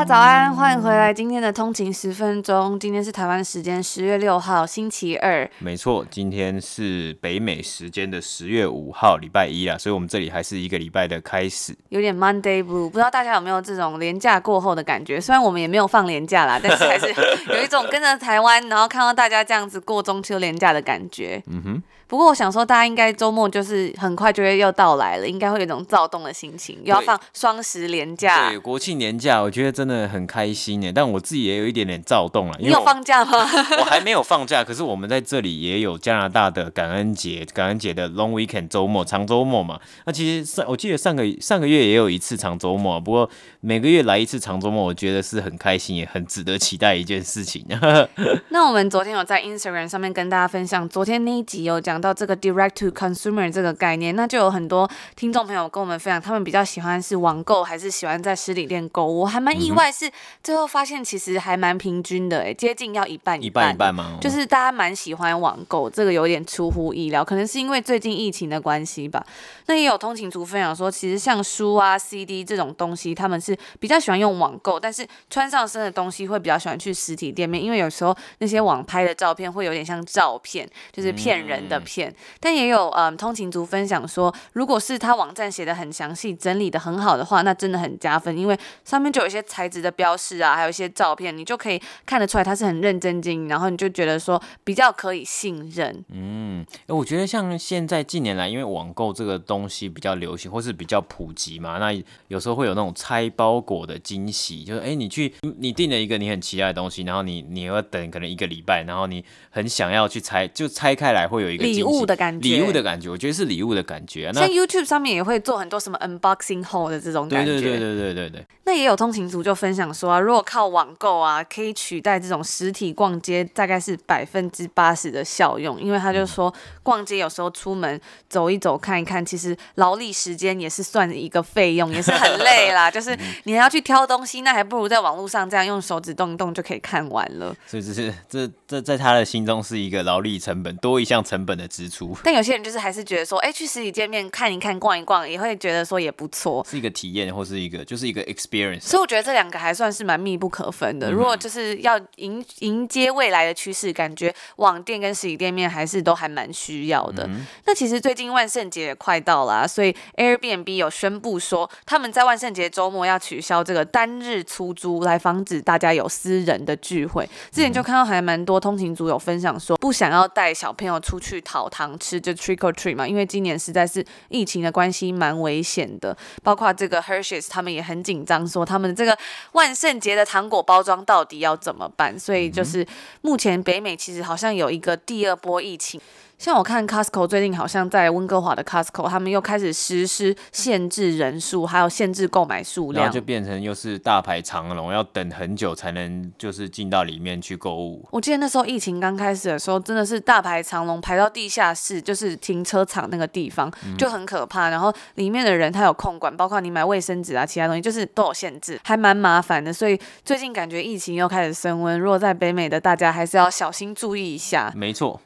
家早安，欢迎回来。今天的通勤十分钟，今天是台湾时间十月六号星期二。没错，今天是北美时间的十月五号礼拜一啊，所以我们这里还是一个礼拜的开始，有点 Monday Blue。不知道大家有没有这种连假过后的感觉？虽然我们也没有放连假啦，但是还是有一种跟着台湾，然后看到大家这样子过中秋连假的感觉。嗯哼。不过我想说，大家应该周末就是很快就会又到来了，应该会有一种躁动的心情，又要放双十连假。对，国庆年假，我觉得真的很开心耶。但我自己也有一点点躁动了。你有放假吗？我还没有放假，可是我们在这里也有加拿大的感恩节，感恩节的 Long Weekend 周末，长周末嘛。那其实上我记得上个上个月也有一次长周末，不过每个月来一次长周末，我觉得是很开心，也很值得期待一件事情。那我们昨天有在 Instagram 上面跟大家分享，昨天那一集有讲到这个 Direct to consumer 这个概念，那就有很多听众朋友跟我们分享，他们比较喜欢是网购，还是喜欢在实体店购物？我还蛮意外，是最后发现其实还蛮平均的，哎，接近要一半一半，一半吗？就是大家蛮喜欢网购，这个有点出乎意料，可能是因为最近疫情的关系吧。那也有通勤族分享说，其实像书啊、CD 这种东西，他们是比较喜欢用网购，但是穿上身的东西会比较喜欢去实体店面，因为有时候那些网拍的照片会有点像照片，就是骗人的骗，片、但也。有嗯，通勤族分享说，如果是他网站写的很详细，整理的很好的话，那真的很加分，因为上面就有一些材质的标示啊，还有一些照片，你就可以看得出来他是很认真经营，然后你就觉得说比较可以信任。嗯，我觉得像现在近年来，因为网购这个东西比较流行，或是比较普及嘛，那有时候会有那种拆包裹的惊喜，就是哎，你去你订了一个你很期待的东西，然后你你要等可能一个礼拜，然后你很想要去拆，就拆开来会有一个礼物的感觉。礼物的感觉，我觉得是礼物的感觉啊。像 YouTube 上面也会做很多什么 unboxing haul 的这种感觉。对对对对对对对。那也有通勤族就分享说啊，如果靠网购啊，可以取代这种实体逛街，大概是百分之八十的效用。因为他就说，逛街有时候出门走一走看一看，其实劳力时间也是算一个费用，也是很累啦。就是你还要去挑东西，那还不如在网络上这样用手指动一动就可以看完了。所以这是这这在他的心中是一个劳力成本多一项成本的支出。但有些人就是还。是觉得说，哎，去实体店面看一看、逛一逛，也会觉得说也不错，是一个体验，或是一个就是一个 experience。所以我觉得这两个还算是蛮密不可分的。嗯、如果就是要迎迎接未来的趋势，感觉网店跟实体店面还是都还蛮需要的。嗯、那其实最近万圣节也快到了，所以 Airbnb 有宣布说，他们在万圣节周末要取消这个单日出租，来防止大家有私人的聚会。之前就看到还蛮多通勤族有分享说，不想要带小朋友出去讨糖吃，就 trick or treat 嘛，因为今年实在是疫情的关系，蛮危险的。包括这个 Hershey's，他们也很紧张，说他们这个万圣节的糖果包装到底要怎么办？所以就是目前北美其实好像有一个第二波疫情。像我看 Costco 最近好像在温哥华的 Costco，他们又开始实施限制人数，还有限制购买数量，然后就变成又是大排长龙，要等很久才能就是进到里面去购物。我记得那时候疫情刚开始的时候，真的是大排长龙，排到地下室，就是停车场那个地方就很可怕。然后里面的人他有控管，包括你买卫生纸啊，其他东西就是都有限制，还蛮麻烦的。所以最近感觉疫情又开始升温，如果在北美的大家还是要小心注意一下。没错。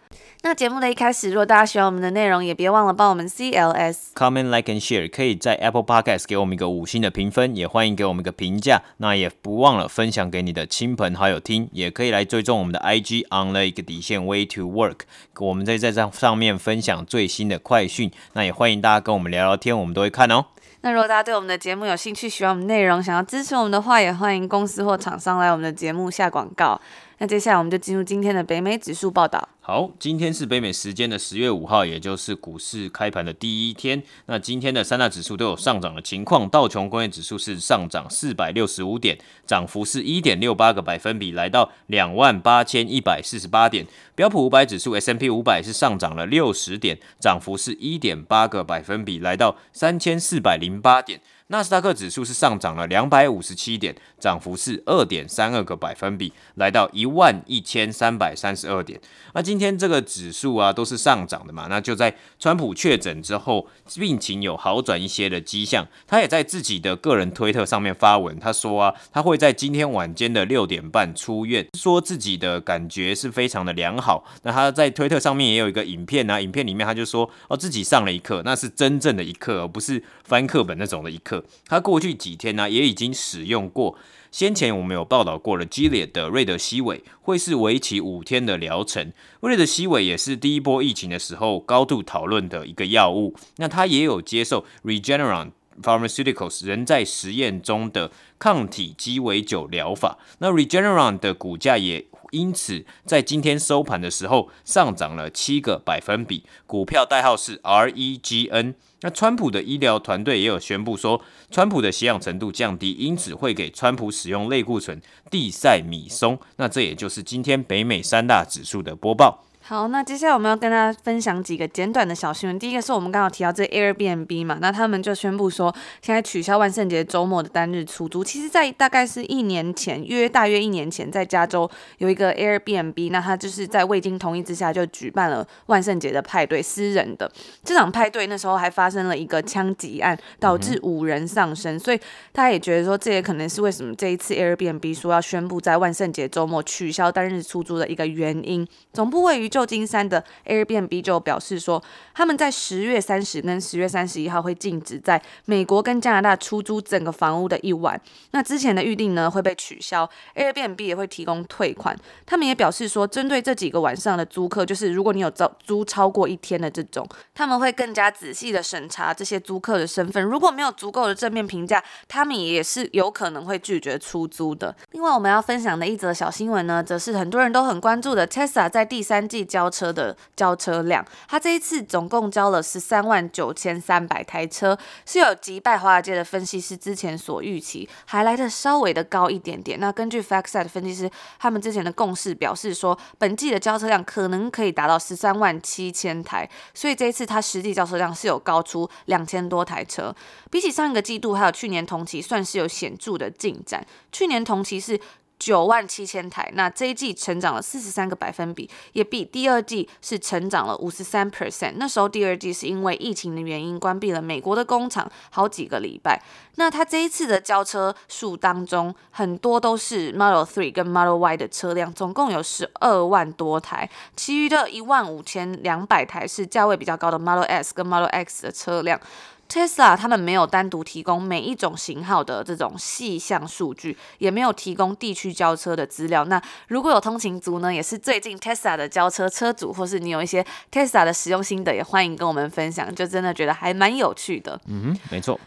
那节目的一开始，如果大家喜欢我们的内容，也别忘了帮我们 CLS comment like and share，可以在 Apple Podcast 给我们一个五星的评分，也欢迎给我们一个评价。那也不忘了分享给你的亲朋好友听，也可以来追踪我们的 IG on the 一个底线 way to work，我们在在这上面分享最新的快讯。那也欢迎大家跟我们聊聊天，我们都会看哦。那如果大家对我们的节目有兴趣，喜欢我们内容，想要支持我们的话，也欢迎公司或厂商来我们的节目下广告。那接下来我们就进入今天的北美指数报道。好，今天是北美时间的十月五号，也就是股市开盘的第一天。那今天的三大指数都有上涨的情况，道琼工业指数是上涨四百六十五点，涨幅是一点六八个百分比，来到两万八千一百四十八点。标普五百指数 S&P 五百是上涨了六十点，涨幅是一点八个百分比，来到三千四百零八点。纳斯达克指数是上涨了两百五十七点，涨幅是二点三二个百分比，来到一万一千三百三十二点。那今天这个指数啊都是上涨的嘛，那就在川普确诊之后，病情有好转一些的迹象。他也在自己的个人推特上面发文，他说啊，他会在今天晚间的六点半出院，说自己的感觉是非常的良好。那他在推特上面也有一个影片啊，影片里面他就说哦，自己上了一课，那是真正的一课，而不是翻课本那种的一课。他过去几天呢、也已经使用过。先前我们有报道过了，Gilead 的瑞德西韦会是为期五天的疗程。瑞德西韦也是第一波疫情的时候高度讨论的一个药物。那他也有接受 Regeneron Pharmaceuticals 仍在实验中的抗体鸡尾酒疗法。那 Regeneron 的股价也因此在今天收盘的时候上涨了七个百分比，股票代号是 REGN。那川普的医疗团队也有宣布说，川普的吸氧程度降低，因此会给川普使用类固醇地塞米松。那这也就是今天北美三大指数的播报。好，那接下来我们要跟大家分享几个简短的小新闻。第一个是我们刚刚提到这 Airbnb 嘛，那他们就宣布说，现在取消万圣节周末的单日出租。其实，在大概是一年前，约大约一年前，在加州有一个 Airbnb，那他就是在未经同意之下就举办了万圣节的派对，私人的这场派对那时候还发生了一个枪击案，导致五人丧生。所以他也觉得说，这也可能是为什么这一次 Airbnb 说要宣布在万圣节周末取消单日出租的一个原因。总部位于旧金山的 Airbnb 就表示说，他们在十月三十跟十月三十一号会禁止在美国跟加拿大出租整个房屋的一晚。那之前的预定呢会被取消，Airbnb 也会提供退款。他们也表示说，针对这几个晚上的租客，就是如果你有租租超过一天的这种，他们会更加仔细的审查这些租客的身份。如果没有足够的正面评价，他们也是有可能会拒绝出租的。另外，我们要分享的一则小新闻呢，则是很多人都很关注的 Tesla 在第三季交车。的交车量，他这一次总共交了十三万九千三百台车，是有击败华尔街的分析师之前所预期，还来得稍微的高一点点。那根据 FactSet 分析师他们之前的共识表示说，本季的交车量可能可以达到十三万七千台，所以这一次它实际交车量是有高出两千多台车，比起上一个季度还有去年同期算是有显著的进展。去年同期是。九万七千台，那这一季成长了四十三个百分比，也比第二季是成长了五十三 percent。那时候第二季是因为疫情的原因关闭了美国的工厂好几个礼拜。那它这一次的交车数当中，很多都是 Model Three 跟 Model Y 的车辆，总共有十二万多台，其余的一万五千两百台是价位比较高的 Model S 跟 Model X 的车辆。Tesla 他们没有单独提供每一种型号的这种细项数据，也没有提供地区交车的资料。那如果有通勤族呢，也是最近 Tesla 的交车车主，或是你有一些 Tesla 的使用心得，也欢迎跟我们分享。就真的觉得还蛮有趣的。嗯哼，没错。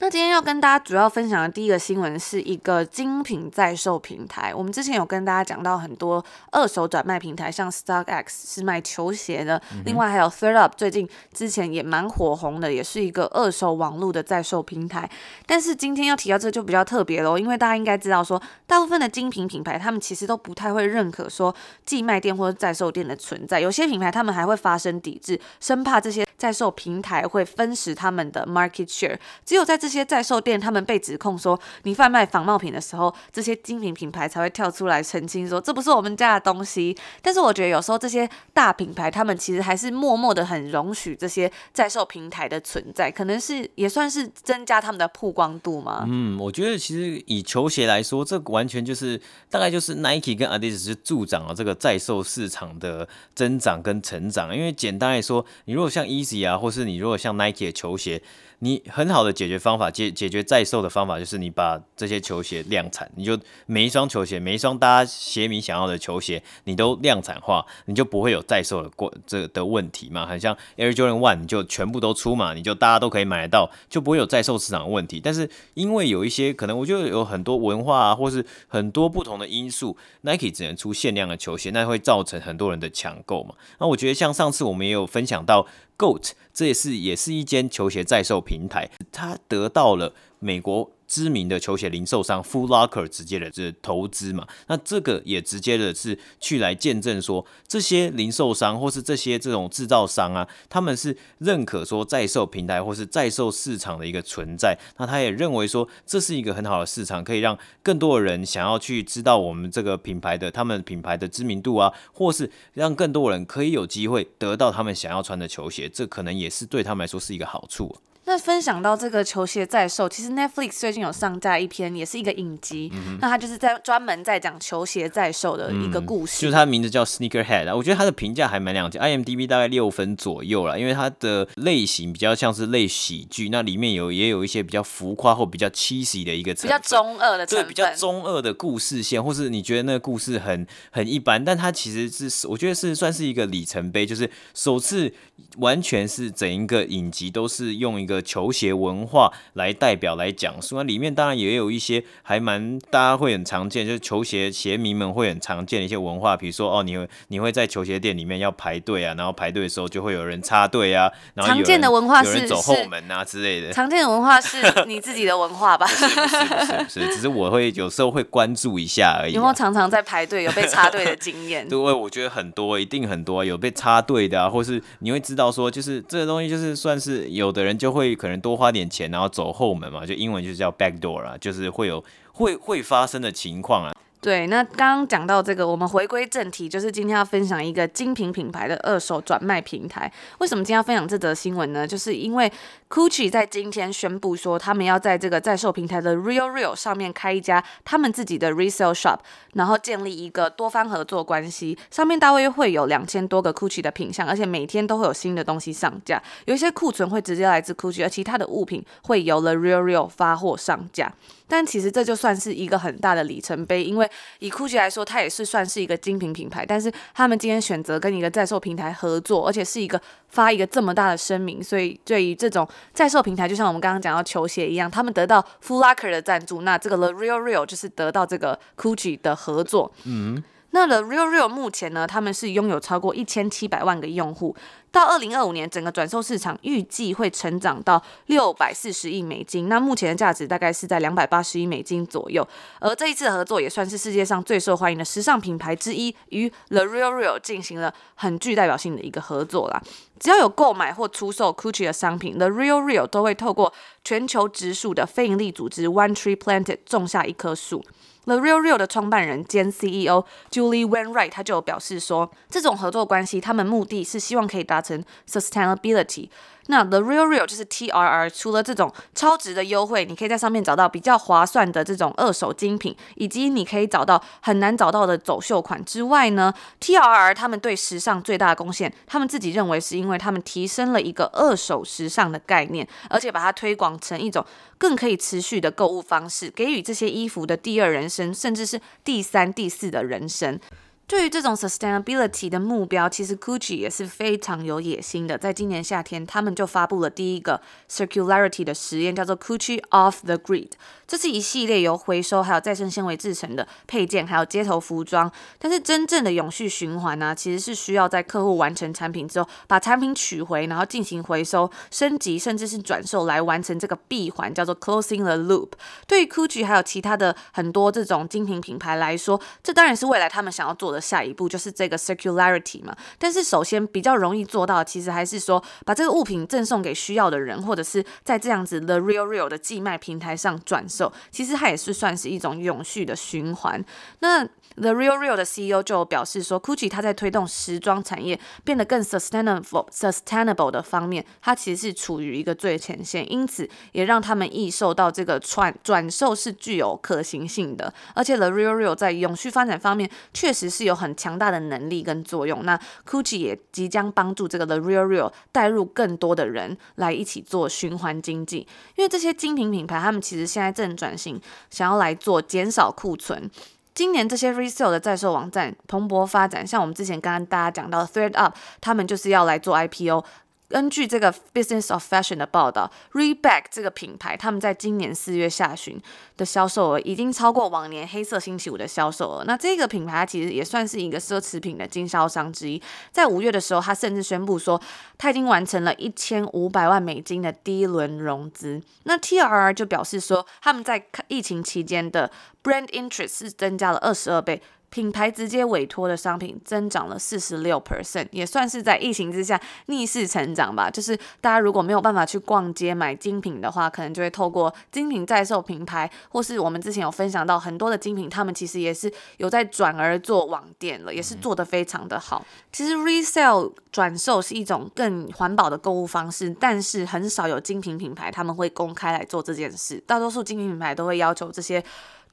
那今天要跟大家主要分享的第一个新闻是一个精品在售平台。我们之前有跟大家讲到很多二手转卖平台，像 StockX 是卖球鞋的，嗯、另外还有 ThredUp 最近之前也蛮火红的，也是一个二手网络的在售平台。但是今天要提到这就比较特别喽，因为大家应该知道说，大部分的精品品牌他们其实都不太会认可说寄卖店或者在售店的存在，有些品牌他们还会发生抵制，生怕这些在售平台会分食他们的 market share。只有在这些在售店，他们被指控说你贩卖仿冒品的时候，这些精品品牌才会跳出来澄清说这不是我们家的东西。但是我觉得有时候这些大品牌，他们其实还是默默的很容许这些在售平台的存在，可能是也算是增加他们的曝光度嘛。嗯，我觉得其实以球鞋来说，这完全就是大概就是 Nike 跟 Adidas 是助长了这个在售市场的增长跟成长。因为简单来说，你如果像一啊，或是你如果像 Nike 的球鞋。你很好的解决方法，解解决在售的方法就是你把这些球鞋量产，你就每一双球鞋，每一双大家鞋迷想要的球鞋，你都量产化，你就不会有在售的过这的问题嘛。很像 Air Jordan One，你就全部都出嘛，你就大家都可以买得到，就不会有在售市场的问题。但是因为有一些可能，我觉得有很多文化啊，或是很多不同的因素，Nike 只能出限量的球鞋，那会造成很多人的抢购嘛。那我觉得像上次我们也有分享到。GOAT，这也是也是一间球鞋在售平台，它得到了美国知名的球鞋零售商 Full Locker 直接的这投资嘛，那这个也直接的是去来见证说，这些零售商或是这些这种制造商啊，他们是认可说在售平台或是在售市场的一个存在。那他也认为说，这是一个很好的市场，可以让更多的人想要去知道我们这个品牌的他们品牌的知名度啊，或是让更多人可以有机会得到他们想要穿的球鞋，这可能也是对他们来说是一个好处。那分享到这个球鞋在售，其实 Netflix 最近有上架一篇，也是一个影集。嗯、那他就是在专门在讲球鞋在售的一个故事。嗯、就是它的名字叫 Sneakerhead，我觉得它的评价还蛮两极，IMDB 大概六分左右啦，因为它的类型比较像是类喜剧，那里面有也有一些比较浮夸或比较 cheesy 的一个，比较中二的，对，比较中二的故事线，或是你觉得那个故事很很一般，但它其实是我觉得是算是一个里程碑，就是首次完全是整一个影集都是用一个球鞋文。化来代表来讲述，那里面当然也有一些还蛮大家会很常见，就是球鞋鞋迷们会很常见的一些文化，比如说哦，你会你会在球鞋店里面要排队啊，然后排队的时候就会有人插队啊，然后常见的文化是走后门啊之类的。常见的文化是你自己的文化吧？是不是不是不是，只是我会有时候会关注一下而已啊。有没有常常在排队有被插队的经验？对，我觉得很多，一定很多有被插队的啊，或是你会知道说，就是这个东西就是算是有的人就会可能多花点钱，然后走后门嘛，就英文就是叫 back door 啊，就是会有会会发生的情况啊。对，那刚刚讲到这个，我们回归正题，就是今天要分享一个精品品牌的二手转卖平台。为什么今天要分享这则新闻呢？就是因为 Gucci 在今天宣布说，他们要在这个在售平台的 Real Real 上面开一家他们自己的 resale shop，然后建立一个多方合作关系。上面大约会有两千多个 Gucci 的品项，而且每天都会有新的东西上架。有一些库存会直接来自 Gucci，而其他的物品会由 The Real Real 发货上架。但其实这就算是一个很大的里程碑，因为以 Gucci 来说，它也是算是一个精品品牌。但是他们今天选择跟一个在售平台合作，而且是一个发一个这么大的声明，所以对于这种在售平台，就像我们刚刚讲到球鞋一样，他们得到 Full Locker 的赞助，那这个 The Real Real 就是得到这个 Gucci 的合作。嗯。那 The Real Real 目前呢，他们是拥有超过一千七百万个用户。到二零二五年，整个转售市场预计会成长到六百四十亿美金。那目前的价值大概是在两百八十亿美金左右。而这一次合作也算是世界上最受欢迎的时尚品牌之一，与 The Real Real 进行了很具代表性的一个合作啦。只要有购买或出售 Gucci 的商品，The Real Real 都会透过全球直树的非营利组织 One Tree Planted 种下一棵树。The Real Real 的创办人兼 CEO Julie Wainwright，他就表示说，这种合作关系，他们目的是希望可以达成 sustainability。那 The Real Real 就是 TRR，除了这种超值的优惠，你可以在上面找到比较划算的这种二手精品，以及你可以找到很难找到的走秀款之外呢，TRR 他们对时尚最大的贡献，他们自己认为是因为他们提升了一个二手时尚的概念，而且把它推广成一种更可以持续的购物方式，给予这些衣服的第二人生，甚至是第三、第四的人生。对于这种 sustainability 的目标，其实 Gucci 也是非常有野心的。在今年夏天，他们就发布了第一个 circularity 的实验，叫做 Gucci Off the Grid。这是一系列由回收还有再生纤维制成的配件，还有街头服装。但是真正的永续循环呢、其实是需要在客户完成产品之后，把产品取回，然后进行回收、升级，甚至是转售来完成这个闭环，叫做 closing the loop。对于 Gucci 还有其他的很多这种精品品牌来说，这当然是未来他们想要做的下一步，就是这个 circularity 嘛。但是首先比较容易做到，其实还是说把这个物品赠送给需要的人，或者是在这样子 The Real Real 的寄卖平台上转售。其实它也是算是一种永续的循环。那 The Real Real 的 CEO 就表示说，Gucci 它在推动时装产业变得更 sustainable、sustainable 的方面，它其实是处于一个最前线，因此也让他们意识到这个转转售是具有可行性的。而且 The Real Real 在永续发展方面确实是有很强大的能力跟作用。那 Gucci 也即将帮助这个 The Real Real 带入更多的人来一起做循环经济，因为这些精品品牌他们其实现在正转型，想要来做减少库存。今年这些 resale 的在售网站蓬勃发展，像我们之前刚刚大家讲到的 ThredUp，他们就是要来做 IPO，根据这个 Business of Fashion 的报道，Reebok 这个品牌，他们在今年四月下旬的销售额已经超过往年黑色星期五的销售额。那这个品牌其实也算是一个奢侈品的经销商之一。在五月的时候，他甚至宣布说，他已经完成了一千五百万美金的第一轮融资。那 TRR 就表示说，他们在疫情期间的 Brand Interest 是增加了二十二倍。品牌直接委托的商品增长了四十六 percent，也算是在疫情之下逆势成长吧。就是大家如果没有办法去逛街买精品的话，可能就会透过精品在售品牌，或是我们之前有分享到很多的精品，他们其实也是有在转而做网店了，也是做得非常的好。其实 resale 转售是一种更环保的购物方式，但是很少有精品品牌他们会公开来做这件事，大多数精品品牌都会要求这些。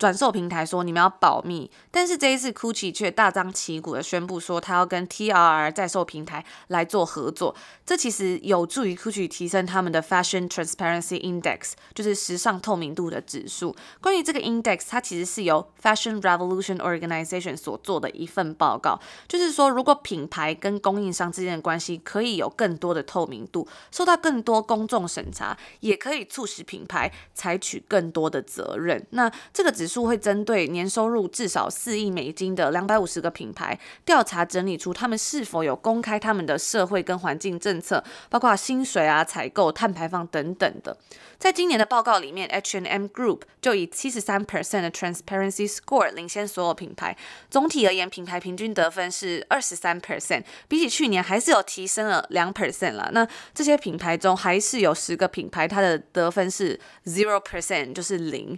转售平台说你们要保密，但是这一次 Gucci 却大张旗鼓的宣布说他要跟 TRR 在售平台来做合作，这其实有助于 Gucci 提升他们的 Fashion Transparency Index，就是时尚透明度的指数。关于这个 index，它其实是由 Fashion Revolution Organization 所做的一份报告，就是说如果品牌跟供应商之间的关系可以有更多的透明度，受到更多公众审查，也可以促使品牌采取更多的责任。那这个指数会针对年收入至少四亿美金的两百五十个品牌调查整理出他们是否有公开他们的社会跟环境政策，包括薪水啊、采购、碳排放等等的。在今年的报告里面，H&M Group 就以七十三 percent 的 Transparency Score 领先所有品牌。总体而言，品牌平均得分是二十三 percent，比起去年还是有提升了两 percent 了。那这些品牌中还是有十个品牌，它的得分是 zero percent，就是零。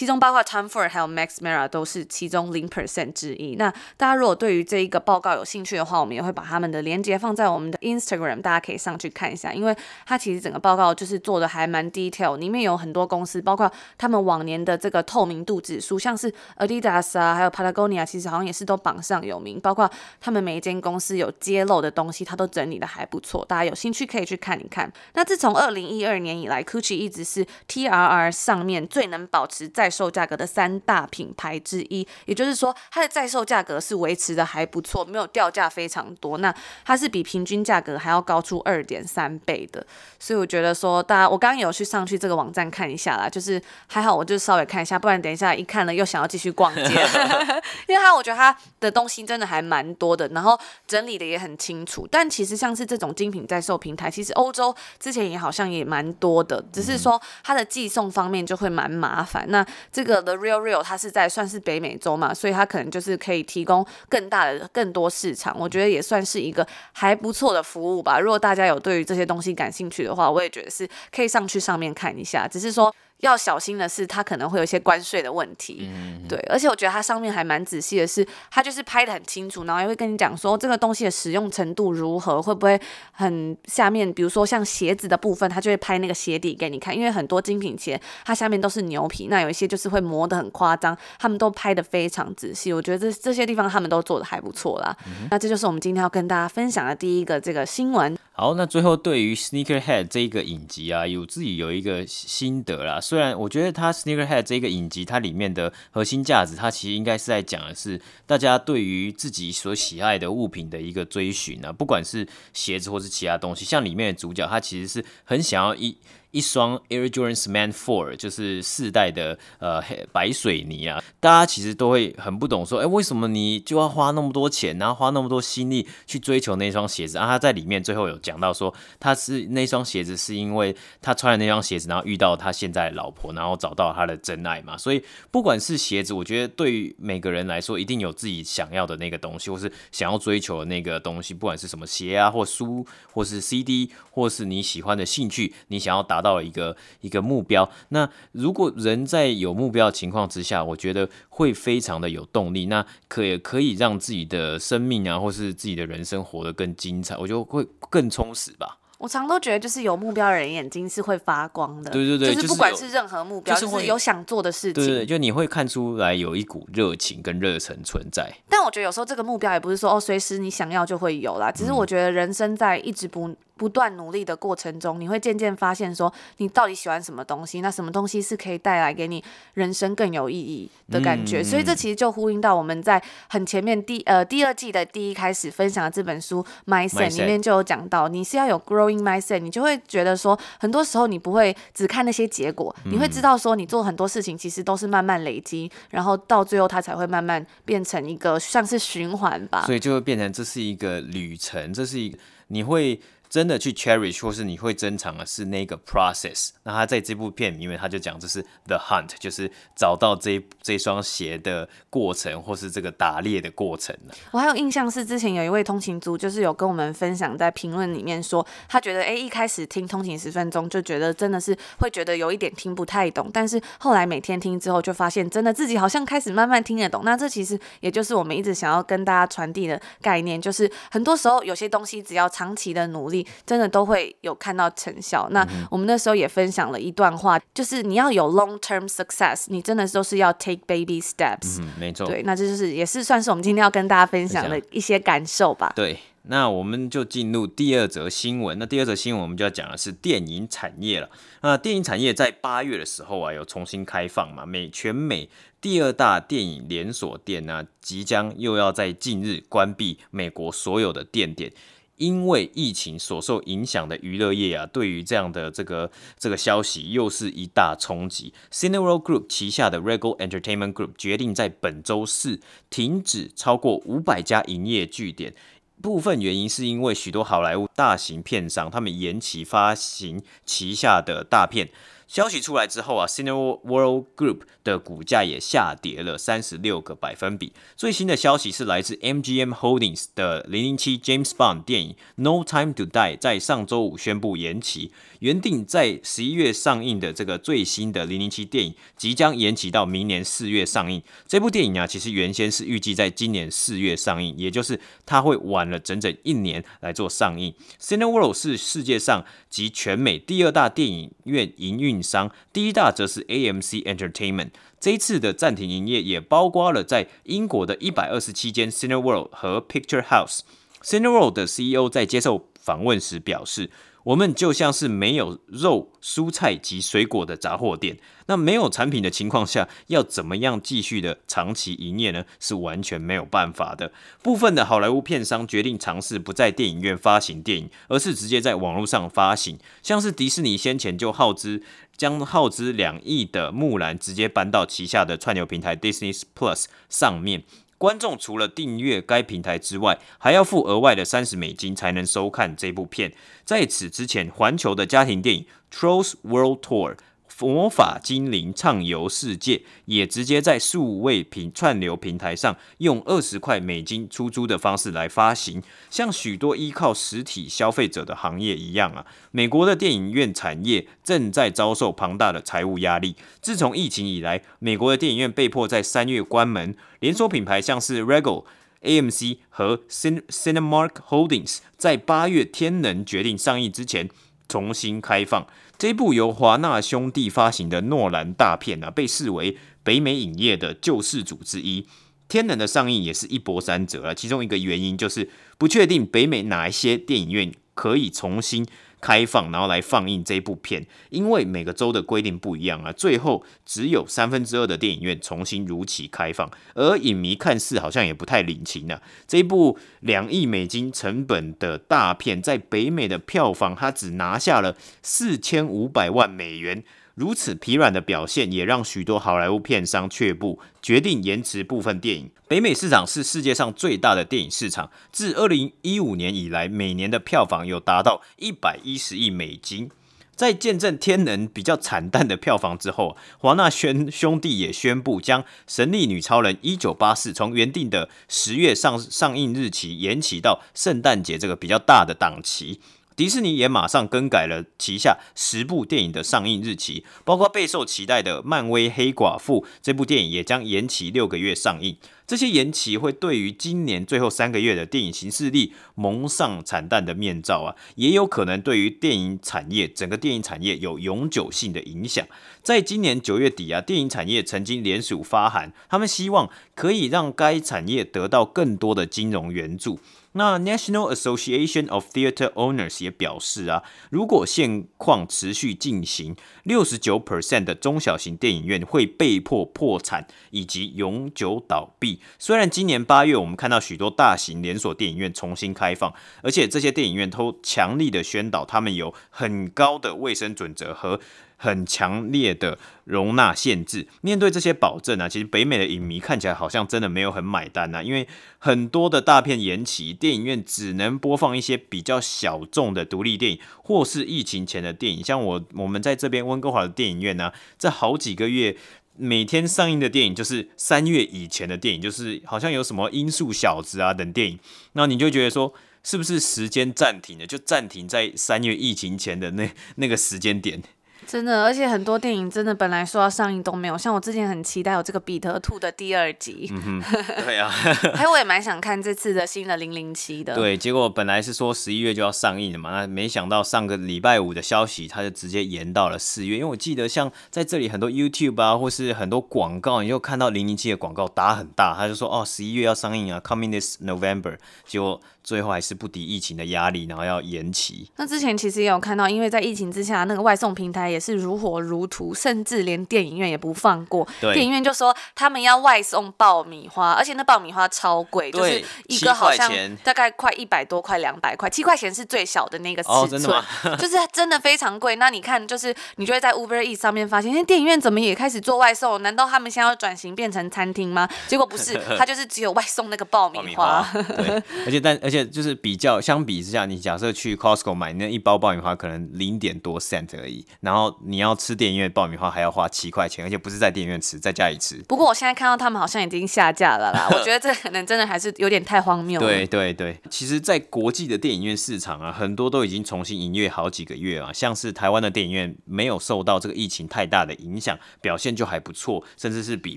其中包括 Tom Ford 还有 Max Mara 都是其中零 percent 之一。那大家如果对于这一个报告有兴趣的话，我们也会把他们的链接放在我们的 Instagram，大家可以上去看一下。因为它其实整个报告就是做的还蛮 detail，里面有很多公司，包括他们往年的这个透明度指数，像是 Adidas 啊，还有 Patagonia，其实好像也是都榜上有名。包括他们每一间公司有揭露的东西，它都整理的还不错，大家有兴趣可以去看一看。那自从二零一二年以来，Gucci 一直是 TRR 上面最能保持在在售价格的三大品牌之一，也就是说，它的在售价格是维持的还不错，没有掉价非常多。那它是比平均价格还要高出二点三倍的，所以我觉得说，大家我刚刚有去上去这个网站看一下啦，就是还好，我就稍微看一下，不然等一下一看了又想要继续逛街，因为它我觉得它的东西真的还蛮多的，然后整理的也很清楚。但其实像是这种精品在售平台，其实欧洲之前也好像也蛮多的，只是说它的寄送方面就会蛮麻烦。那这个 The Real Real 它是在算是北美洲嘛，所以它可能就是可以提供更大的、更多市场，我觉得也算是一个还不错的服务吧。如果大家有对于这些东西感兴趣的话，我也觉得是可以上去上面看一下。只是说。要小心的是，它可能会有一些关税的问题，嗯、对，而且我觉得它上面还蛮仔细的是，它就是拍的很清楚，然后也会跟你讲说这个东西的使用程度如何，会不会很下面，比如说像鞋子的部分，它就会拍那个鞋底给你看，因为很多精品鞋它下面都是牛皮，那有一些就是会磨得很夸张，他们都拍的非常仔细，我觉得这这些地方他们都做的还不错啦。嗯、那这就是我们今天要跟大家分享的第一个这个新闻。好，那最后对于 Sneakerhead 这一个影集啊，有自己有一个心得啦。虽然我觉得它 Sneakerhead 这个影集，它里面的核心价值，它其实应该是在讲的是大家对于自己所喜爱的物品的一个追寻啊，不管是鞋子或是其他东西。像里面的主角，他其实是很想要一。一双 Air Jordan Man Four 就是四代的呃白水泥啊，大家其实都会很不懂说，哎，为什么你就要花那么多钱，然后花那么多心力去追求那双鞋子啊？他在里面最后有讲到说，他是那双鞋子是因为他穿了那双鞋子，然后遇到他现在的老婆，然后找到他的真爱嘛。所以不管是鞋子，我觉得对于每个人来说，一定有自己想要的那个东西，或是想要追求的那个东西，不管是什么鞋啊，或书，或是 CD，或是你喜欢的兴趣，你想要达。达到了一个一个目标。那如果人在有目标的情况之下，我觉得会非常的有动力。那可也可以让自己的生命啊，或是自己的人生活得更精彩。我觉得会更充实吧。我常都觉得，就是有目标的人眼睛是会发光的。对对对，就是不管是任何目标，就是有想做的事情。对对，就你会看出来有一股热情跟热忱存在。但我觉得有时候这个目标也不是说哦，随时你想要就会有啦。只是我觉得人生在一直不。不断努力的过程中，你会渐渐发现说，你到底喜欢什么东西，那什么东西是可以带来给你人生更有意义的感觉。嗯、所以这其实就呼应到我们在很前面第呃第二季的第一开始分享的这本书《Mindset》里面就有讲到，你是要有 growing mindset，你就会觉得说，很多时候你不会只看那些结果，你会知道说，你做很多事情其实都是慢慢累积，然后到最后它才会慢慢变成一个像是循环吧。所以就会变成这是一个旅程，这是一个你会。真的去 cherish 或是你会珍藏的是那个 process。那他在这部片里面，他就讲这是 the hunt，就是找到这这双鞋的过程，或是这个打猎的过程呢。我还有印象是之前有一位通勤族，就是有跟我们分享在评论里面说，他觉得哎一开始听通勤十分钟就觉得真的是会觉得有一点听不太懂，但是后来每天听之后就发现真的自己好像开始慢慢听得懂。那这其实也就是我们一直想要跟大家传递的概念，就是很多时候有些东西只要长期的努力。真的都会有看到成效。那我们那时候也分享了一段话，就是你要有 long term success，你真的都是要 take baby steps。嗯，没错。对，那这就是也是算是我们今天要跟大家分享的一些感受吧。对，那我们就进入第二则新闻。那第二则新闻我们就要讲的是电影产业了。那电影产业在八月的时候啊，有重新开放嘛？美全美第二大电影连锁店呢，即将又要在近日关闭美国所有的店点。因为疫情所受影响的娱乐业啊，对于这样的这个这个消息又是一大冲击。Cineworld Group 旗下的 Regal Entertainment Group 决定在本周四停止超过五百家营业据点，部分原因是因为许多好莱坞大型片商他们延期发行旗下的大片。消息出来之后啊，Cineworld Group 的股价也下跌了三十六个百分比。最新的消息是来自 MGM Holdings 的零零七 James Bond 电影 No Time to Die 在上周五宣布延期。原定在十一月上映的这个最新的零零七电影，即将延期到明年四月上映。这部电影啊，其实原先是预计在今年四月上映，也就是它会晚了整整一年来做上映。Cineworld 是世界上及全美第二大电影院营运商，第一大则是 AMC Entertainment。这一次的暂停营业也包括了在英国的一百二十七间 Cineworld 和 Picture House。Cineworld 的 CEO 在接受访问时表示。我们就像是没有肉、蔬菜及水果的杂货店，那没有产品的情况下，要怎么样继续的长期营业呢？是完全没有办法的。部分的好莱坞片商决定尝试不在电影院发行电影，而是直接在网络上发行，像是迪士尼先前就耗资将耗资两亿的木兰直接搬到旗下的串流平台 Disney Plus 上面。观众除了订阅该平台之外，还要付额外的三十美金才能收看这部片。在此之前，环球的家庭电影《Trolls World Tour》。魔法精灵畅游世界也直接在数位平串流平台上用二十块美金出租的方式来发行，像许多依靠实体消费者的行业一样啊，美国的电影院产业正在遭受庞大的财务压力。自从疫情以来，美国的电影院被迫在三月关门，连锁品牌像是 Regal、AMC 和 Cinemark Holdings 在八月天能决定上映之前重新开放。这部由华纳兄弟发行的诺兰大片啊，被视为北美影业的救世主之一。天能的上映也是一波三折啊，其中一个原因就是不确定北美哪一些电影院可以重新。开放，然后来放映这部片，因为每个州的规定不一样啊，最后只有三分之二的电影院重新如期开放，而影迷看似好像也不太领情、啊。这一部两亿美金成本的大片，在北美的票房，它只拿下了四千五百万美元。如此疲软的表现，也让许多好莱坞片商却步，决定延迟部分电影。北美市场是世界上最大的电影市场，自二零一五年以来，每年的票房有达到一百一十亿美金。在见证天能比较惨淡的票房之后，华纳兄兄弟也宣布将《神力女超人一九八四》从原定的十月上上映日期延期到圣诞节这个比较大的档期。迪士尼也马上更改了旗下十部电影的上映日期，包括备受期待的漫威《黑寡妇》这部电影也将延期六个月上映。这些延期会对于今年最后三个月的电影形势力蒙上惨淡的面罩啊，也有可能对于电影产业整个电影产业有永久性的影响。在今年九月底啊，电影产业曾经联署发函，他们希望可以让该产业得到更多的金融援助。那 National Association of Theatre Owners 也表示啊，如果现况持续进行，六十九 percent 的中小型电影院会被迫破产以及永久倒闭。虽然今年八月我们看到许多大型连锁电影院重新开放，而且这些电影院都强力的宣导，他们有很高的卫生准则和很强烈的容纳限制。面对这些保证啊，其实北美的影迷看起来好像真的没有很买单啊，因为很多的大片延期，电影院只能播放一些比较小众的独立电影，或是疫情前的电影。像我我们在这边温哥华的电影院呢、这好几个月每天上映的电影就是三月以前的电影，就是好像有什么《音速小子》啊等电影，那你就觉得说，是不是时间暂停了？就暂停在三月疫情前的那那个时间点。真的，而且很多电影真的本来说要上映都没有，像我之前很期待有这个《彼得兔》的第二集，嗯哼，对啊，还有我也蛮想看这次的新的《零零七》的，对，结果本来是说十一月就要上映的嘛，那没想到上个礼拜五的消息，它就直接延到了四月，因为我记得像在这里很多 YouTube 啊，或是很多广告，你就看到《零零七》的广告打很大，他就说哦十一月要上映啊，Coming this November，结果。最后还是不敌疫情的压力，然后要延期。那之前其实也有看到，因为在疫情之下，那个外送平台也是如火如荼，甚至连电影院也不放过。电影院就说他们要外送爆米花，而且那爆米花超贵，就是一个好像大概快一百多块，两百块，七块钱是最小的那个尺寸，哦、真的？就是真的非常贵。那你看，就是你就会在 Uber Eats 上面发现，哎，电影院怎么也开始做外送？难道他们现在要转型变成餐厅吗？结果不是，他就是只有外送那个爆米花。米花 对，而且但而且。就是比较相比之下，你假设去 Costco 买那一包爆米花，可能零点多 cent 而已，然后你要吃电影院爆米花还要花七块钱，而且不是在电影院吃，在家里吃。不过我现在看到他们好像已经下架了啦，我觉得这可能真的还是有点太荒谬了。对对对，其实，在国际的电影院市场啊，很多都已经重新营业好几个月啊，像是台湾的电影院没有受到这个疫情太大的影响，表现就还不错，甚至是比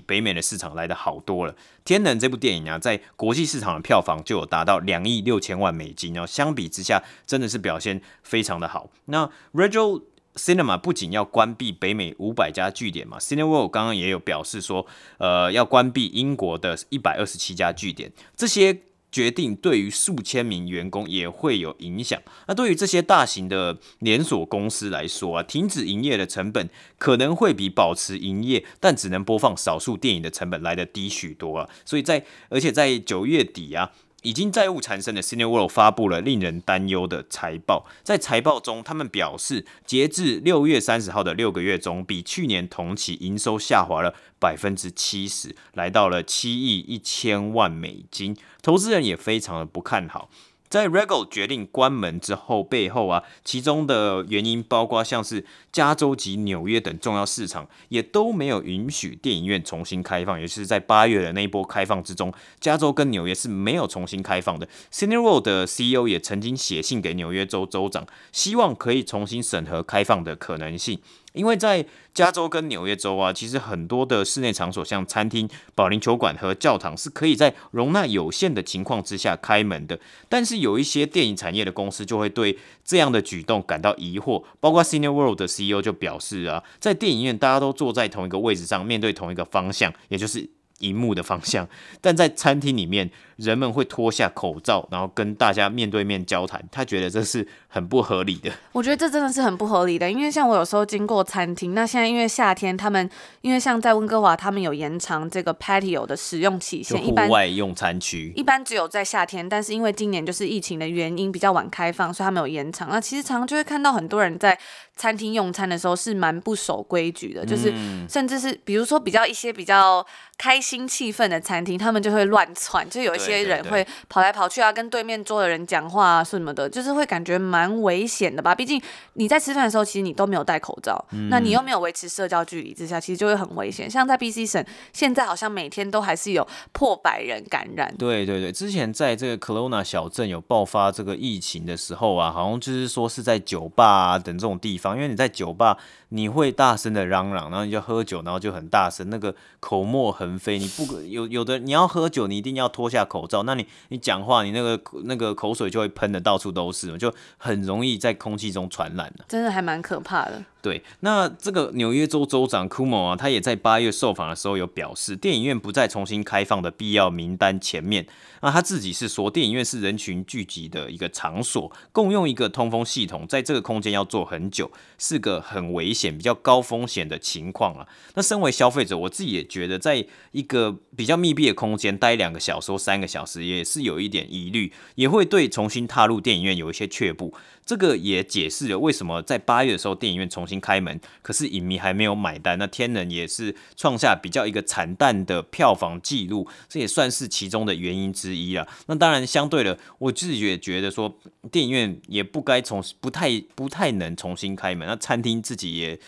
北美的市场来的好多了。天能这部电影啊，在国际市场的票房就有达到两亿六千万美金哦，相比之下真的是表现非常的好。那 Regal Cinema 不仅要关闭北美五百家据点嘛，Cineworld 刚刚也有表示说，呃，要关闭英国的一百二十七家据点，这些。决定对于数千名员工也会有影响。那对于这些大型的连锁公司来说啊，停止营业的成本可能会比保持营业但只能播放少数电影的成本来得低许多啊。所以在而且在九月底啊。已经债务缠身的 Cineworld 发布了令人担忧的财报。在财报中，他们表示，截至六月三十号的六个月中，比去年同期营收下滑了百分之七十，来到了七亿一千万美金。投资人也非常的不看好。在 Regal 决定关门之后，背后啊，其中的原因包括像是加州及纽约等重要市场也都没有允许电影院重新开放，尤其是在八月的那一波开放之中，加州跟纽约是没有重新开放的。Cineworld 的 CEO 也曾经写信给纽约州州长，希望可以重新审核开放的可能性。因为在加州跟纽约州啊，其实很多的室内场所，像餐厅、保龄球馆和教堂，是可以在容纳有限的情况之下开门的。但是有一些电影产业的公司就会对这样的举动感到疑惑，包括 Cineworld 的 CEO 就表示啊，在电影院大家都坐在同一个位置上，面对同一个方向，也就是荧幕的方向，但在餐厅里面，人们会脱下口罩，然后跟大家面对面交谈。他觉得这是很不合理的。我觉得这真的是很不合理的，因为像我有时候经过餐厅，那现在因为夏天，他们因为像在温哥华，他们有延长这个 patio 的使用期限，户外用餐区一般只有在夏天，但是因为今年就是疫情的原因比较晚开放，所以他们有延长。那其实常常就会看到很多人在餐厅用餐的时候是蛮不守规矩的，就是甚至是比如说比较一些比较开心气氛的餐厅，他们就会乱窜，就有一些。人会跑来跑去啊，跟对面桌的人讲话啊，什么的，就是会感觉蛮危险的吧？毕竟你在吃饭的时候，其实你都没有戴口罩，嗯、那你又没有维持社交距离之下，其实就会很危险。像在 BC 省，现在好像每天都还是有破百人感染。对对对，之前在这个 Kelowna 小镇有爆发这个疫情的时候啊，好像就是说是在酒吧啊等这种地方。因为你在酒吧你会大声的嚷嚷，然后你就喝酒，然后就很大声，那个口沫横飞，你不有有的你要喝酒，你一定要脱下口罩，那你你讲话你那个那个口水就会喷的到处都是，就很容易在空气中传染了，真的还蛮可怕的。对，那这个纽约州州长库莫啊，他也在八月受访的时候有表示，电影院不在重新开放的必要名单前面。那他自己是说，电影院是人群聚集的一个场所，共用一个通风系统，在这个空间要坐很久，是个很危险、比较高风险的情况啊。那身为消费者，我自己也觉得，在一个比较密闭的空间待两个小时三个小时，也是有一点疑虑，也会对重新踏入电影院有一些却步。这个也解释了为什么在八月的时候电影院重新开门，可是影迷还没有买单。那天能也是创下比较一个惨淡的票房记录，这也算是其中的原因之一了。那当然，相对的，我自己也觉得说电影院也不该重，不太不太能重新开门。那餐厅自己也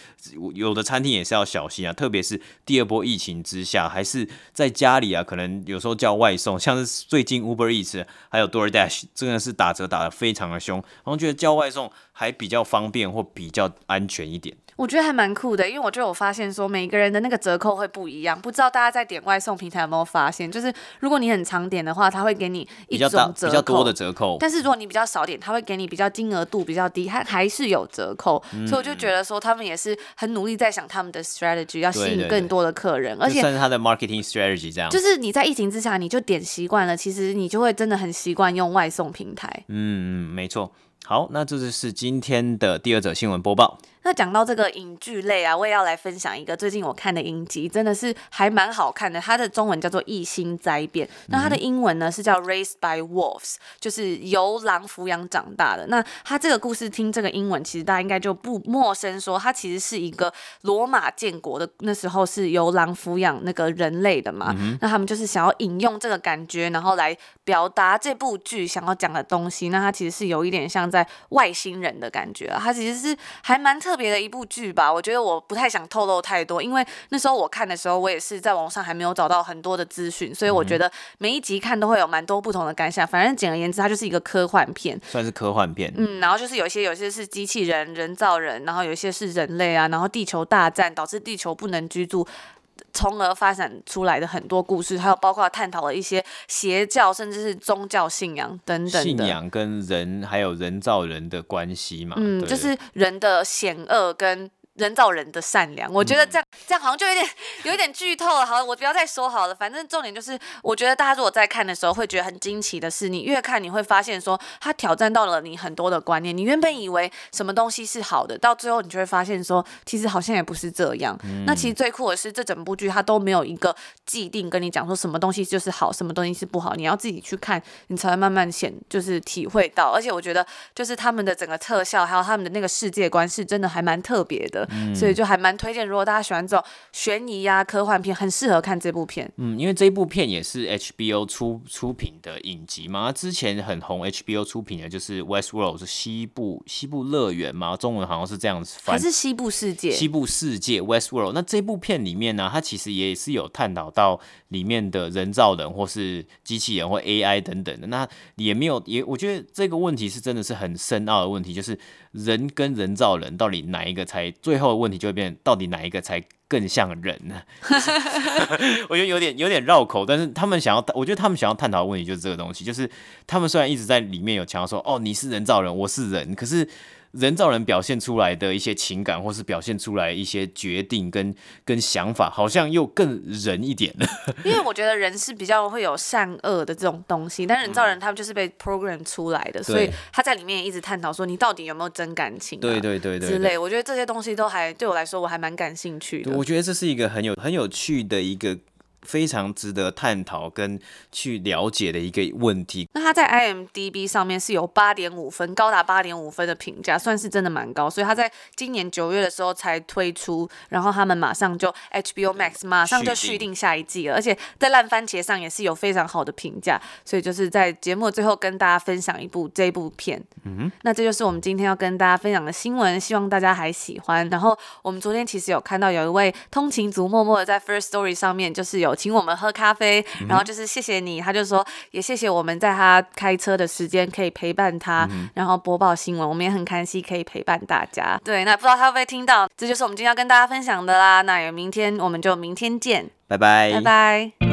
有的餐厅也是要小心啊，特别是第二波疫情之下，还是在家里啊，可能有时候叫外送，像是最近 Uber Eats 还有 DoorDash 真的是打折打得非常的凶，然后觉得外送还比较方便或比较安全一点。我觉得还蛮酷的，因为我就有发现说，每个人的那个折扣会不一样。不知道大家在点外送平台有没有发现，就是如果你很常点的话，他会给你一种折扣，比较多的折扣。但是如果你比较少点，他会给你比较金额度比较低，还还是有折扣。嗯、所以我就觉得说，他们也是很努力在想他们的 strategy，要吸引更多的客人，而且算是他的 marketing strategy 这样。就是你在疫情之下，你就点习惯了，其实你就会真的很习惯用外送平台。嗯嗯，没错。好，那这就是今天的第二则新闻播报。那讲到这个影剧类啊，我也要来分享一个最近我看的影集，真的是还蛮好看的。它的中文叫做《异星灾变》，那它的英文呢是叫《Raised by Wolves》，就是由狼抚养长大的。那它这个故事听这个英文，其实大家应该就不陌生，说它其实是一个罗马建国的那时候是由狼抚养那个人类的嘛。嗯、那他们就是想要引用这个感觉，然后来表达这部剧想要讲的东西。那它其实是有一点像在外星人的感觉，啊它其实是还蛮特。特别的一部剧吧，我觉得我不太想透露太多，因为那时候我看的时候，我也是在网上还没有找到很多的资讯，所以我觉得每一集看都会有蛮多不同的感想。反正简而言之，它就是一个科幻片，算是科幻片。嗯，然后就是有一些有些是机器人、人造人，然后有一些是人类啊，然后地球大战导致地球不能居住。从而发展出来的很多故事，还有包括探讨了一些邪教，甚至是宗教信仰等等。信仰跟人还有人造人的关系嘛？嗯，就是人的险恶跟。人造人的善良，我觉得这样、嗯、这样好像就有点有一点剧透了。好，我不要再说好了。反正重点就是，我觉得大家如果在看的时候会觉得很惊奇的是，你越看你会发现说，他挑战到了你很多的观念。你原本以为什么东西是好的，到最后你就会发现说，其实好像也不是这样。嗯、那其实最酷的是，这整部剧它都没有一个既定跟你讲说什么东西就是好，什么东西是不好，你要自己去看，你才会慢慢显就是体会到。而且我觉得，就是他们的整个特效还有他们的那个世界观是真的还蛮特别的。嗯、所以就还蛮推荐，如果大家喜欢这种悬疑呀、科幻片，很适合看这部片。嗯，因为这部片也是 HBO 出出品的影集嘛，之前很红 HBO 出品的就是《Westworld》是西部西部乐园嘛，中文好像是这样子翻，还是西部世界？西部世界 Westworld。那这部片里面呢，它其实也是有探讨到里面的人造人或是机器人或 AI 等等的。那也没有也，我觉得这个问题是真的是很深奥的问题，就是人跟人造人到底哪一个才最后的问题？就会变，到底哪一个才更像人呢？我觉得有点有点绕口，但是他们想要，我觉得他们想要探讨的问题就是这个东西，就是他们虽然一直在里面有强调说，哦，你是人造人，我是人，可是。人造人表现出来的一些情感，或是表现出来一些决定跟跟想法，好像又更人一点了。因为我觉得人是比较会有善恶的这种东西，但人造人他们就是被 program 出来的，嗯、所以他在里面也一直探讨说，你到底有没有真感情、啊？对对对对，之类。我觉得这些东西都还对我来说，我还蛮感兴趣的。我觉得这是一个很有很有趣的一个。非常值得探讨跟去了解的一个问题。那它在 IMDB 上面是有八点五分，高达八点五分的评价，算是真的蛮高。所以它在今年九月的时候才推出，然后他们马上就 HBO Max 马上就续订下一季了，而且在烂番茄上也是有非常好的评价。所以就是在节目最后跟大家分享一部这部片。嗯哼，那这就是我们今天要跟大家分享的新闻，希望大家还喜欢。然后我们昨天其实有看到有一位通勤族默默的在 First Story 上面就是有。请我们喝咖啡，然后就是谢谢你，他就说也谢谢我们在他开车的时间可以陪伴他，然后播报新闻，我们也很开心可以陪伴大家。对，那不知道他会不会听到？这就是我们今天要跟大家分享的啦。那也明天我们就明天见，拜拜，拜拜。